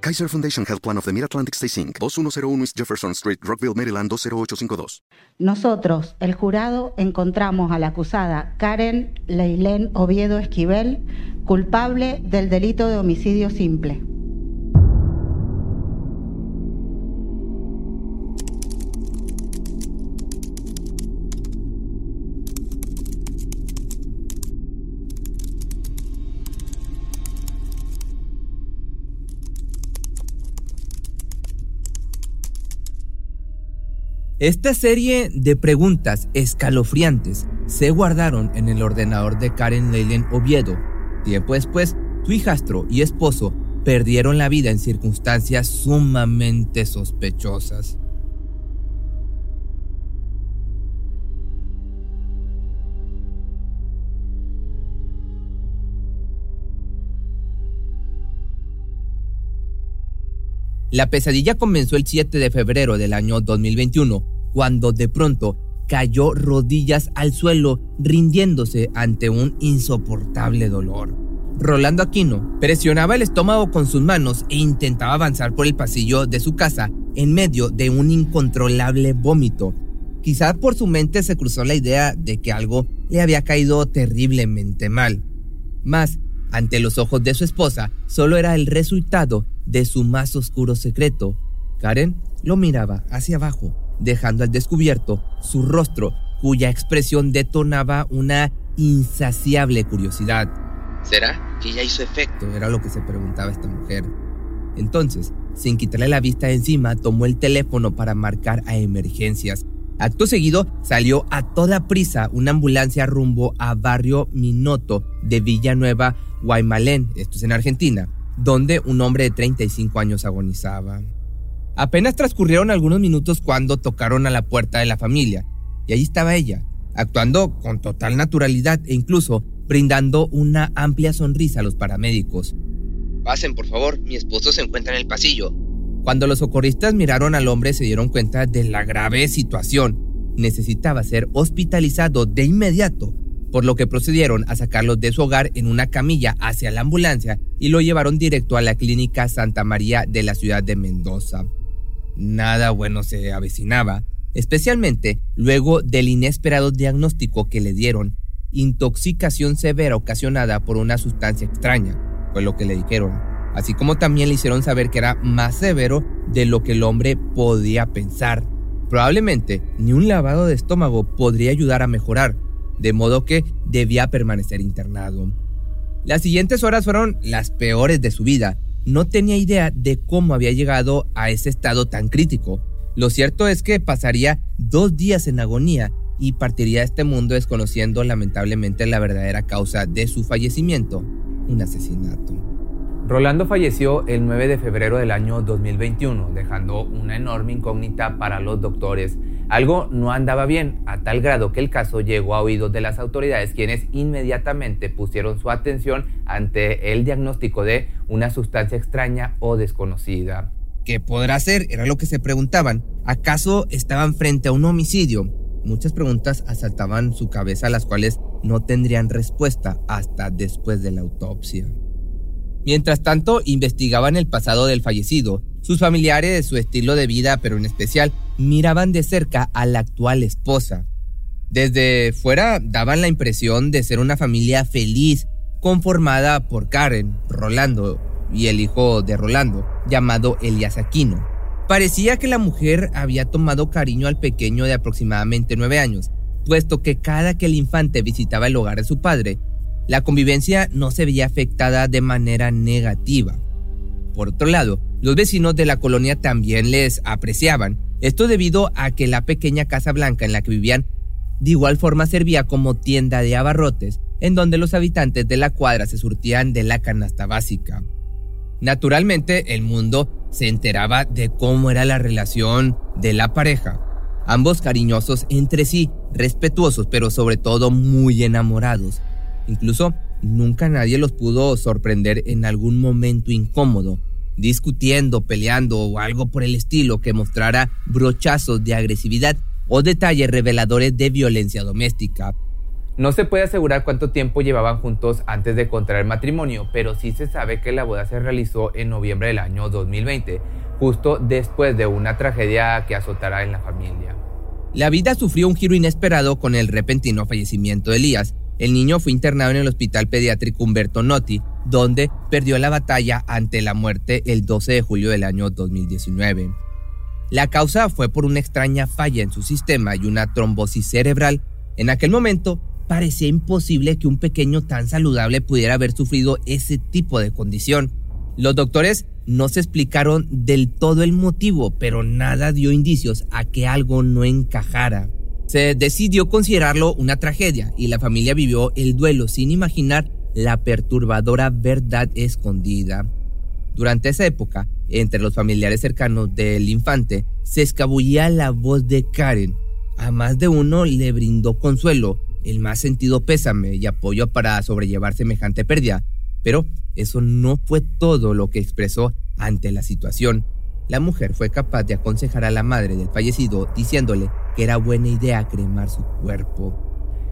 Kaiser Foundation Health Plan of the Mid-Atlantic Stay Inc., 2101 East Jefferson Street, Rockville, Maryland 20852. Nosotros, el jurado, encontramos a la acusada Karen Leilén Oviedo Esquivel culpable del delito de homicidio simple. Esta serie de preguntas escalofriantes se guardaron en el ordenador de Karen Leyland Oviedo. Tiempo después, su hijastro y esposo perdieron la vida en circunstancias sumamente sospechosas. La pesadilla comenzó el 7 de febrero del año 2021, cuando de pronto cayó rodillas al suelo, rindiéndose ante un insoportable dolor. Rolando Aquino presionaba el estómago con sus manos e intentaba avanzar por el pasillo de su casa en medio de un incontrolable vómito. Quizás por su mente se cruzó la idea de que algo le había caído terriblemente mal. Mas, ante los ojos de su esposa, solo era el resultado de su más oscuro secreto. Karen lo miraba hacia abajo, dejando al descubierto su rostro, cuya expresión detonaba una insaciable curiosidad. ¿Será que ya hizo efecto? Era lo que se preguntaba esta mujer. Entonces, sin quitarle la vista de encima, tomó el teléfono para marcar a emergencias. Acto seguido, salió a toda prisa una ambulancia rumbo a Barrio Minoto de Villanueva, Guaymalén, esto es en Argentina donde un hombre de 35 años agonizaba. Apenas transcurrieron algunos minutos cuando tocaron a la puerta de la familia, y allí estaba ella, actuando con total naturalidad e incluso brindando una amplia sonrisa a los paramédicos. Pasen, por favor, mi esposo se encuentra en el pasillo. Cuando los socorristas miraron al hombre se dieron cuenta de la grave situación. Necesitaba ser hospitalizado de inmediato por lo que procedieron a sacarlo de su hogar en una camilla hacia la ambulancia y lo llevaron directo a la clínica Santa María de la ciudad de Mendoza. Nada bueno se avecinaba, especialmente luego del inesperado diagnóstico que le dieron, intoxicación severa ocasionada por una sustancia extraña, fue lo que le dijeron, así como también le hicieron saber que era más severo de lo que el hombre podía pensar. Probablemente ni un lavado de estómago podría ayudar a mejorar, de modo que debía permanecer internado. Las siguientes horas fueron las peores de su vida. No tenía idea de cómo había llegado a ese estado tan crítico. Lo cierto es que pasaría dos días en agonía y partiría de este mundo desconociendo lamentablemente la verdadera causa de su fallecimiento, un asesinato. Rolando falleció el 9 de febrero del año 2021, dejando una enorme incógnita para los doctores. Algo no andaba bien, a tal grado que el caso llegó a oídos de las autoridades, quienes inmediatamente pusieron su atención ante el diagnóstico de una sustancia extraña o desconocida. ¿Qué podrá hacer? Era lo que se preguntaban. ¿Acaso estaban frente a un homicidio? Muchas preguntas asaltaban su cabeza, las cuales no tendrían respuesta hasta después de la autopsia. Mientras tanto, investigaban el pasado del fallecido. Sus familiares, su estilo de vida, pero en especial, miraban de cerca a la actual esposa. Desde fuera daban la impresión de ser una familia feliz, conformada por Karen, Rolando y el hijo de Rolando, llamado Elias Aquino. Parecía que la mujer había tomado cariño al pequeño de aproximadamente nueve años, puesto que cada que el infante visitaba el hogar de su padre, la convivencia no se veía afectada de manera negativa. Por otro lado, los vecinos de la colonia también les apreciaban, esto debido a que la pequeña casa blanca en la que vivían de igual forma servía como tienda de abarrotes, en donde los habitantes de la cuadra se surtían de la canasta básica. Naturalmente, el mundo se enteraba de cómo era la relación de la pareja. Ambos cariñosos entre sí, respetuosos, pero sobre todo muy enamorados. Incluso nunca nadie los pudo sorprender en algún momento incómodo, discutiendo, peleando o algo por el estilo que mostrara brochazos de agresividad o detalles reveladores de violencia doméstica. No se puede asegurar cuánto tiempo llevaban juntos antes de contraer matrimonio, pero sí se sabe que la boda se realizó en noviembre del año 2020, justo después de una tragedia que azotara en la familia. La vida sufrió un giro inesperado con el repentino fallecimiento de Elías. El niño fue internado en el hospital pediátrico Humberto Notti, donde perdió la batalla ante la muerte el 12 de julio del año 2019. La causa fue por una extraña falla en su sistema y una trombosis cerebral. En aquel momento, parecía imposible que un pequeño tan saludable pudiera haber sufrido ese tipo de condición. Los doctores no se explicaron del todo el motivo, pero nada dio indicios a que algo no encajara. Se decidió considerarlo una tragedia y la familia vivió el duelo sin imaginar la perturbadora verdad escondida. Durante esa época, entre los familiares cercanos del infante, se escabullía la voz de Karen. A más de uno le brindó consuelo, el más sentido pésame y apoyo para sobrellevar semejante pérdida. Pero eso no fue todo lo que expresó ante la situación. La mujer fue capaz de aconsejar a la madre del fallecido diciéndole que era buena idea cremar su cuerpo.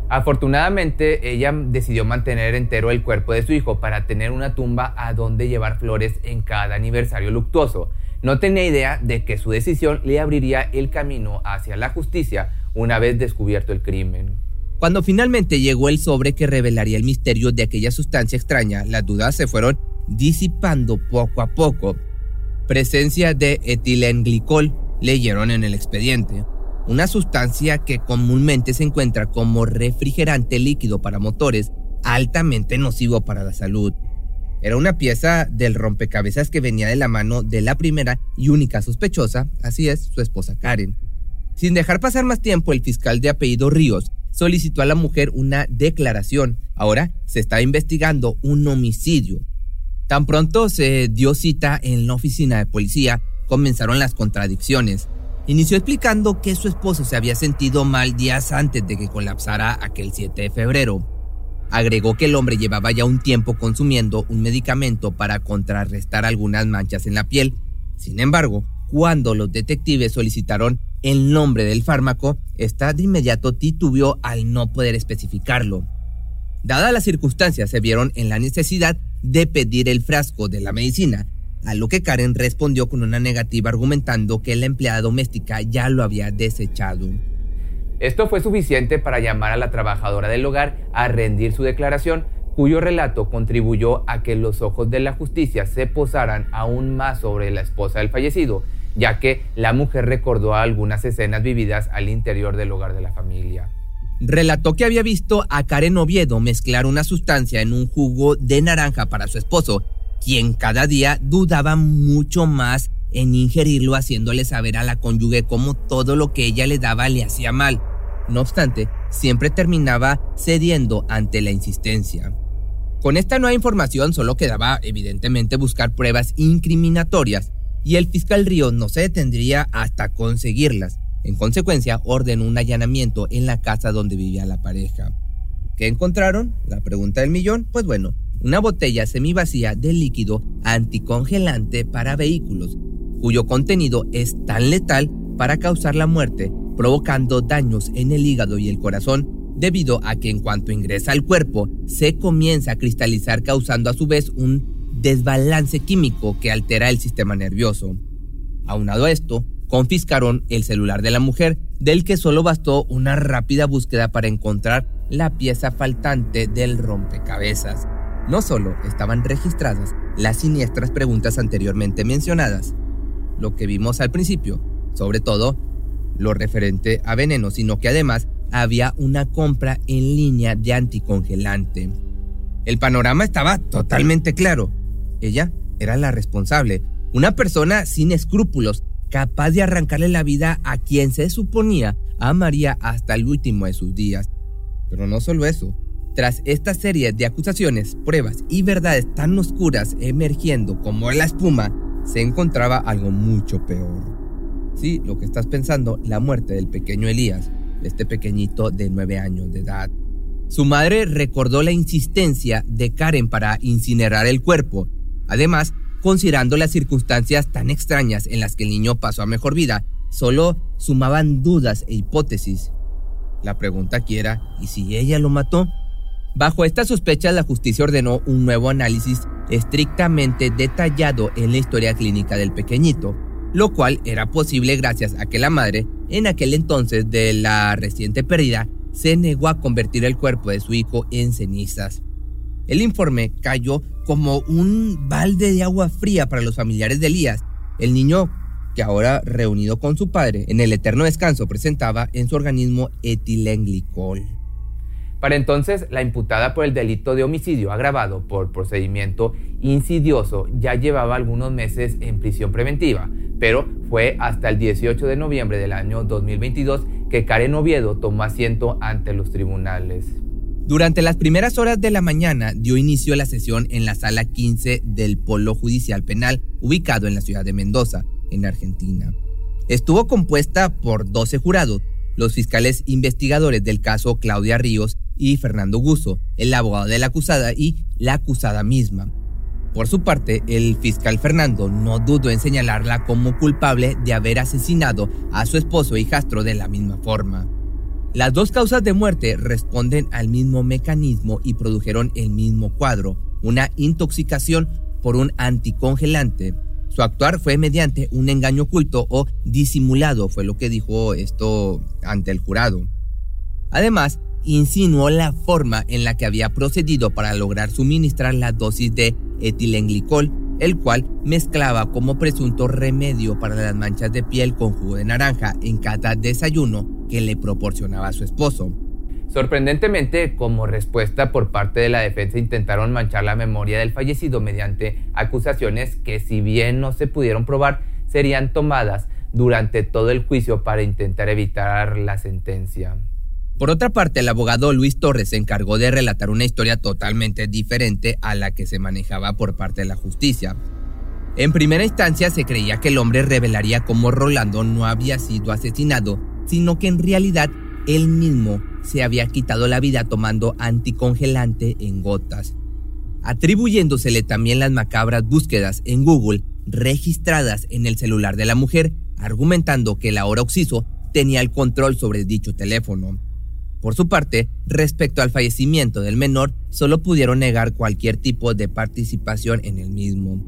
Afortunadamente, ella decidió mantener entero el cuerpo de su hijo para tener una tumba a donde llevar flores en cada aniversario luctuoso. No tenía idea de que su decisión le abriría el camino hacia la justicia una vez descubierto el crimen. Cuando finalmente llegó el sobre que revelaría el misterio de aquella sustancia extraña, las dudas se fueron disipando poco a poco. Presencia de etilenglicol leyeron en el expediente, una sustancia que comúnmente se encuentra como refrigerante líquido para motores, altamente nocivo para la salud. Era una pieza del rompecabezas que venía de la mano de la primera y única sospechosa, así es, su esposa Karen. Sin dejar pasar más tiempo, el fiscal de apellido Ríos solicitó a la mujer una declaración. Ahora se está investigando un homicidio. Tan pronto se dio cita en la oficina de policía, comenzaron las contradicciones. Inició explicando que su esposo se había sentido mal días antes de que colapsara aquel 7 de febrero. Agregó que el hombre llevaba ya un tiempo consumiendo un medicamento para contrarrestar algunas manchas en la piel. Sin embargo, cuando los detectives solicitaron el nombre del fármaco, esta de inmediato titubeó al no poder especificarlo. Dadas las circunstancias, se vieron en la necesidad de pedir el frasco de la medicina, a lo que Karen respondió con una negativa argumentando que la empleada doméstica ya lo había desechado. Esto fue suficiente para llamar a la trabajadora del hogar a rendir su declaración, cuyo relato contribuyó a que los ojos de la justicia se posaran aún más sobre la esposa del fallecido, ya que la mujer recordó algunas escenas vividas al interior del hogar de la familia. Relató que había visto a Karen Oviedo mezclar una sustancia en un jugo de naranja para su esposo, quien cada día dudaba mucho más en ingerirlo haciéndole saber a la cónyuge cómo todo lo que ella le daba le hacía mal. No obstante, siempre terminaba cediendo ante la insistencia. Con esta nueva información solo quedaba evidentemente buscar pruebas incriminatorias y el fiscal Río no se detendría hasta conseguirlas. En consecuencia, ordenó un allanamiento en la casa donde vivía la pareja. ¿Qué encontraron? La pregunta del millón. Pues bueno, una botella semivacía de líquido anticongelante para vehículos. cuyo contenido es tan letal para causar la muerte, provocando daños en el hígado y el corazón, debido a que en cuanto ingresa al cuerpo se comienza a cristalizar causando a su vez un desbalance químico que altera el sistema nervioso. Aunado a esto, confiscaron el celular de la mujer, del que solo bastó una rápida búsqueda para encontrar la pieza faltante del rompecabezas. No solo estaban registradas las siniestras preguntas anteriormente mencionadas, lo que vimos al principio, sobre todo lo referente a veneno, sino que además había una compra en línea de anticongelante. El panorama estaba totalmente claro. Ella era la responsable, una persona sin escrúpulos, capaz de arrancarle la vida a quien se suponía amaría hasta el último de sus días. Pero no solo eso, tras esta serie de acusaciones, pruebas y verdades tan oscuras emergiendo como la espuma, se encontraba algo mucho peor. Sí, lo que estás pensando, la muerte del pequeño Elías, este pequeñito de nueve años de edad. Su madre recordó la insistencia de Karen para incinerar el cuerpo. Además, considerando las circunstancias tan extrañas en las que el niño pasó a mejor vida, solo sumaban dudas e hipótesis. La pregunta aquí era, ¿y si ella lo mató? Bajo esta sospecha, la justicia ordenó un nuevo análisis estrictamente detallado en la historia clínica del pequeñito, lo cual era posible gracias a que la madre, en aquel entonces de la reciente pérdida, se negó a convertir el cuerpo de su hijo en cenizas. El informe cayó como un balde de agua fría para los familiares de Elías. El niño, que ahora reunido con su padre en el eterno descanso, presentaba en su organismo etilenglicol. Para entonces, la imputada por el delito de homicidio agravado por procedimiento insidioso ya llevaba algunos meses en prisión preventiva, pero fue hasta el 18 de noviembre del año 2022 que Karen Oviedo tomó asiento ante los tribunales. Durante las primeras horas de la mañana dio inicio la sesión en la sala 15 del Polo Judicial Penal, ubicado en la ciudad de Mendoza, en Argentina. Estuvo compuesta por 12 jurados, los fiscales investigadores del caso Claudia Ríos y Fernando Guso, el abogado de la acusada y la acusada misma. Por su parte, el fiscal Fernando no dudó en señalarla como culpable de haber asesinado a su esposo y hijastro de la misma forma. Las dos causas de muerte responden al mismo mecanismo y produjeron el mismo cuadro, una intoxicación por un anticongelante. Su actuar fue mediante un engaño oculto o disimulado, fue lo que dijo esto ante el jurado. Además, insinuó la forma en la que había procedido para lograr suministrar la dosis de etilenglicol, el cual mezclaba como presunto remedio para las manchas de piel con jugo de naranja en cada desayuno que le proporcionaba a su esposo. Sorprendentemente, como respuesta por parte de la defensa intentaron manchar la memoria del fallecido mediante acusaciones que si bien no se pudieron probar, serían tomadas durante todo el juicio para intentar evitar la sentencia. Por otra parte, el abogado Luis Torres se encargó de relatar una historia totalmente diferente a la que se manejaba por parte de la justicia. En primera instancia se creía que el hombre revelaría cómo Rolando no había sido asesinado, sino que en realidad él mismo se había quitado la vida tomando anticongelante en gotas, atribuyéndosele también las macabras búsquedas en Google registradas en el celular de la mujer, argumentando que el ahora occiso tenía el control sobre dicho teléfono. Por su parte, respecto al fallecimiento del menor, solo pudieron negar cualquier tipo de participación en el mismo.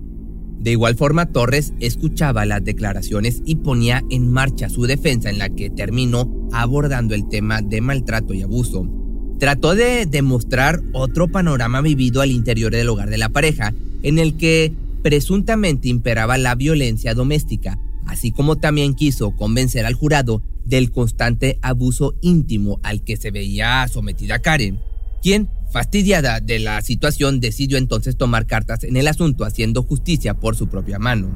De igual forma, Torres escuchaba las declaraciones y ponía en marcha su defensa en la que terminó abordando el tema de maltrato y abuso. Trató de demostrar otro panorama vivido al interior del hogar de la pareja, en el que presuntamente imperaba la violencia doméstica, así como también quiso convencer al jurado del constante abuso íntimo al que se veía sometida Karen, quien, fastidiada de la situación, decidió entonces tomar cartas en el asunto haciendo justicia por su propia mano.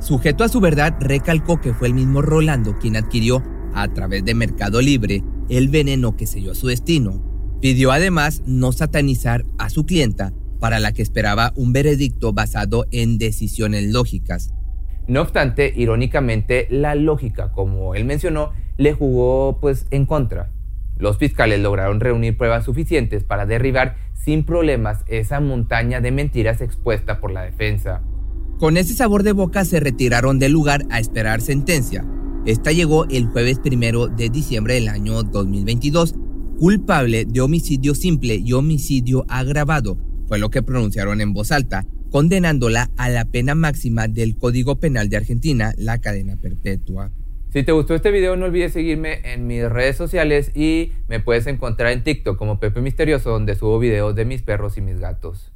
Sujeto a su verdad, recalcó que fue el mismo Rolando quien adquirió, a través de Mercado Libre, el veneno que selló su destino. Pidió además no satanizar a su clienta, para la que esperaba un veredicto basado en decisiones lógicas, no obstante, irónicamente, la lógica, como él mencionó, le jugó pues en contra. Los fiscales lograron reunir pruebas suficientes para derribar sin problemas esa montaña de mentiras expuesta por la defensa. Con ese sabor de boca se retiraron del lugar a esperar sentencia. Esta llegó el jueves primero de diciembre del año 2022, culpable de homicidio simple y homicidio agravado, fue lo que pronunciaron en voz alta, condenándola a la pena máxima del Código Penal de Argentina, la cadena perpetua. Si te gustó este video no olvides seguirme en mis redes sociales y me puedes encontrar en TikTok como Pepe Misterioso donde subo videos de mis perros y mis gatos.